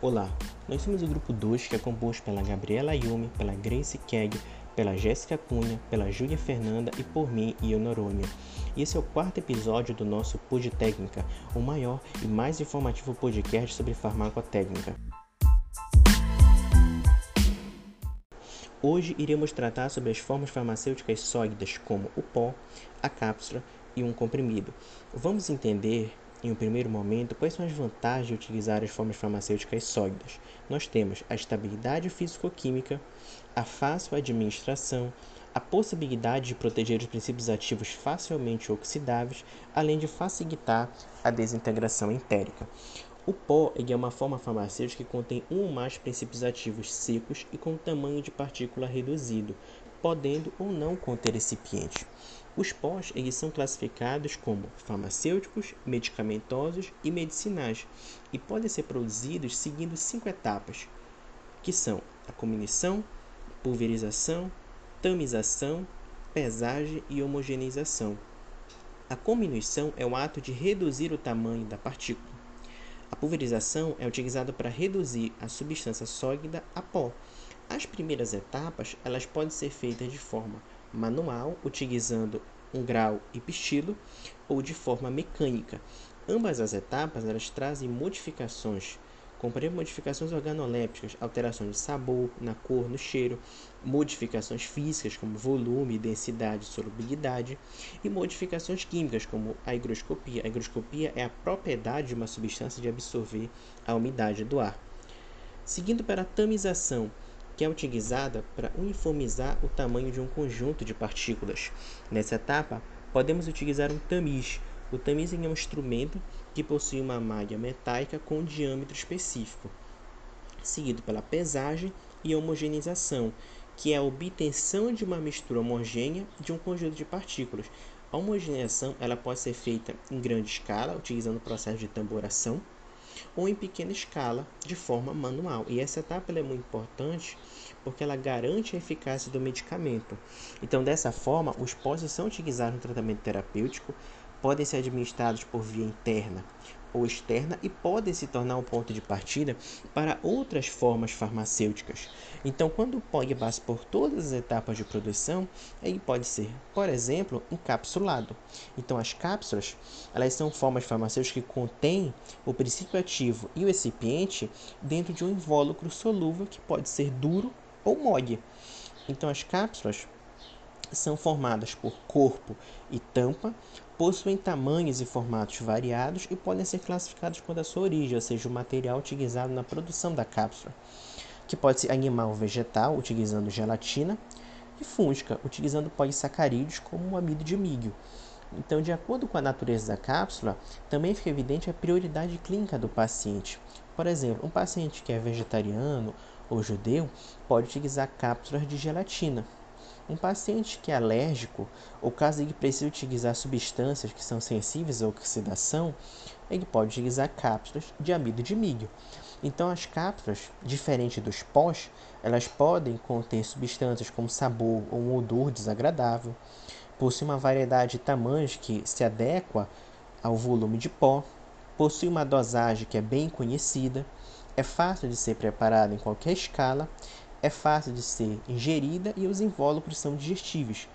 Olá, nós somos o grupo 2 que é composto pela Gabriela Ayumi, pela Grace Keg, pela Jéssica Cunha, pela Júlia Fernanda e por mim Norônia. E esse é o quarto episódio do nosso Pod Técnica, o maior e mais informativo podcast sobre farmacotécnica. Hoje iremos tratar sobre as formas farmacêuticas sólidas como o pó, a cápsula e um comprimido. Vamos entender em um primeiro momento, quais são as vantagens de utilizar as formas farmacêuticas sólidas? Nós temos a estabilidade físico-química, a fácil administração, a possibilidade de proteger os princípios ativos facilmente oxidáveis, além de facilitar a desintegração entérica. O pó é uma forma farmacêutica que contém um ou mais princípios ativos secos e com tamanho de partícula reduzido, podendo ou não conter recipiente. Os pós eles são classificados como farmacêuticos, medicamentosos e medicinais e podem ser produzidos seguindo cinco etapas, que são a cominição, pulverização, tamização, pesagem e homogeneização. A cominição é o ato de reduzir o tamanho da partícula. A pulverização é utilizada para reduzir a substância sólida a pó. As primeiras etapas elas podem ser feitas de forma manual, utilizando um grau e pistilo, ou de forma mecânica. Ambas as etapas elas trazem modificações, como por exemplo, modificações organolépticas, alterações de sabor, na cor, no cheiro, modificações físicas como volume, densidade, solubilidade e modificações químicas como a higroscopia. A higroscopia é a propriedade de uma substância de absorver a umidade do ar. Seguindo para a tamização, que é utilizada para uniformizar o tamanho de um conjunto de partículas. Nessa etapa, podemos utilizar um tamiz. O tamiz é um instrumento que possui uma malha metálica com um diâmetro específico, seguido pela pesagem e homogeneização, que é a obtenção de uma mistura homogênea de um conjunto de partículas. A homogeneização ela pode ser feita em grande escala, utilizando o processo de tamboração, ou em pequena escala, de forma manual. E essa etapa é muito importante porque ela garante a eficácia do medicamento. Então, dessa forma, os pós são utilizados no tratamento terapêutico, podem ser administrados por via interna ou externa e podem se tornar um ponto de partida para outras formas farmacêuticas. Então, quando o POG passa por todas as etapas de produção, ele pode ser, por exemplo, encapsulado. Então, as cápsulas, elas são formas farmacêuticas que contêm o princípio ativo e o recipiente dentro de um invólucro solúvel que pode ser duro ou mole. Então, as cápsulas são formadas por corpo e tampa, possuem tamanhos e formatos variados e podem ser classificados por a sua origem, ou seja, o material utilizado na produção da cápsula, que pode ser animal ou vegetal, utilizando gelatina, e fúngica, utilizando polissacarídeos como o amido de milho. Então, de acordo com a natureza da cápsula, também fica evidente a prioridade clínica do paciente. Por exemplo, um paciente que é vegetariano ou judeu pode utilizar cápsulas de gelatina, um paciente que é alérgico, ou caso ele precise utilizar substâncias que são sensíveis à oxidação, ele pode utilizar cápsulas de amido de milho. Então, as cápsulas, diferente dos pós, elas podem conter substâncias como sabor ou um odor desagradável, possui uma variedade de tamanhos que se adequa ao volume de pó, possui uma dosagem que é bem conhecida, é fácil de ser preparada em qualquer escala é fácil de ser ingerida e os invólucros são digestíveis.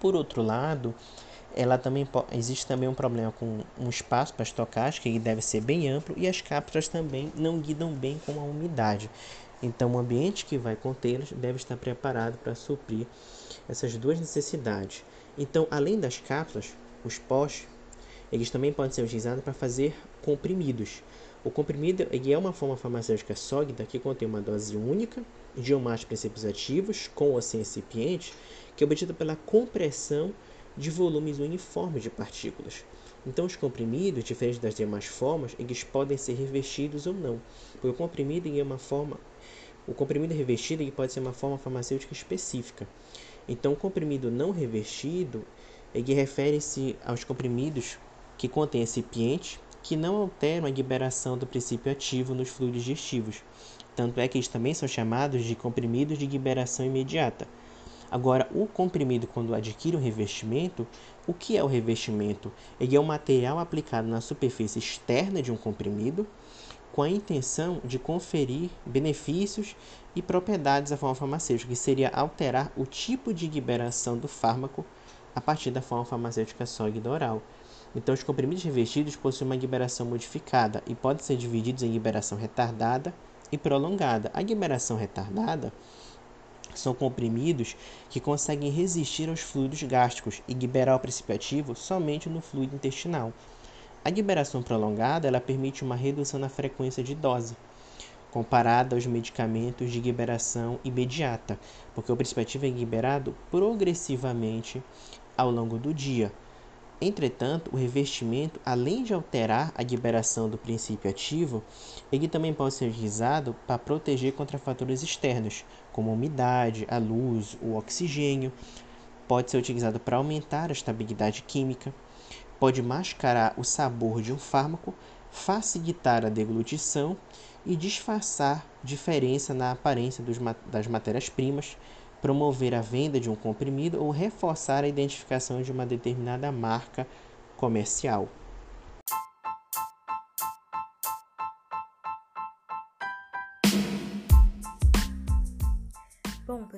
Por outro lado, ela também existe também um problema com um espaço para estocagem que deve ser bem amplo e as cápsulas também não guidam bem com a umidade. Então, o ambiente que vai contê-las deve estar preparado para suprir essas duas necessidades. Então, além das cápsulas, os pós, eles também podem ser utilizados para fazer comprimidos. O comprimido é uma forma farmacêutica sólida que contém uma dose única de um mais princípios ativos, com ou sem recipiente, que é obtida pela compressão de volumes uniformes de partículas. Então, os comprimidos, diferente das demais formas, eles podem ser revestidos ou não. Porque o comprimido é uma forma, o comprimido revestido ele pode ser uma forma farmacêutica específica. Então, o comprimido não revestido, ele refere-se aos comprimidos que contêm recipiente que não alteram a liberação do princípio ativo nos fluidos digestivos. Tanto é que eles também são chamados de comprimidos de liberação imediata. Agora, o comprimido, quando adquire um revestimento, o que é o revestimento? Ele é um material aplicado na superfície externa de um comprimido com a intenção de conferir benefícios e propriedades da forma farmacêutica, que seria alterar o tipo de liberação do fármaco a partir da forma farmacêutica sólida oral. Então, os comprimidos revestidos possuem uma liberação modificada e podem ser divididos em liberação retardada e prolongada. A liberação retardada são comprimidos que conseguem resistir aos fluidos gástricos e liberar o princípio ativo somente no fluido intestinal. A liberação prolongada ela permite uma redução na frequência de dose, comparada aos medicamentos de liberação imediata, porque o princípio ativo é liberado progressivamente ao longo do dia. Entretanto, o revestimento, além de alterar a liberação do princípio ativo, ele também pode ser utilizado para proteger contra fatores externos, como a umidade, a luz, o oxigênio. Pode ser utilizado para aumentar a estabilidade química pode mascarar o sabor de um fármaco, facilitar a deglutição e disfarçar diferença na aparência dos, das matérias-primas, promover a venda de um comprimido ou reforçar a identificação de uma determinada marca comercial.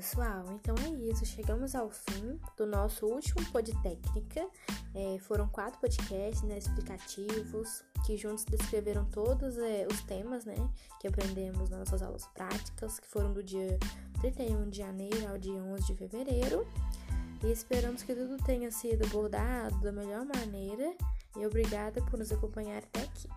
Pessoal, então é isso. Chegamos ao fim do nosso último Podtécnica. É, foram quatro podcasts né, explicativos que juntos descreveram todos é, os temas né, que aprendemos nas nossas aulas práticas, que foram do dia 31 de janeiro ao dia 11 de fevereiro. E esperamos que tudo tenha sido abordado da melhor maneira. E obrigada por nos acompanhar até aqui.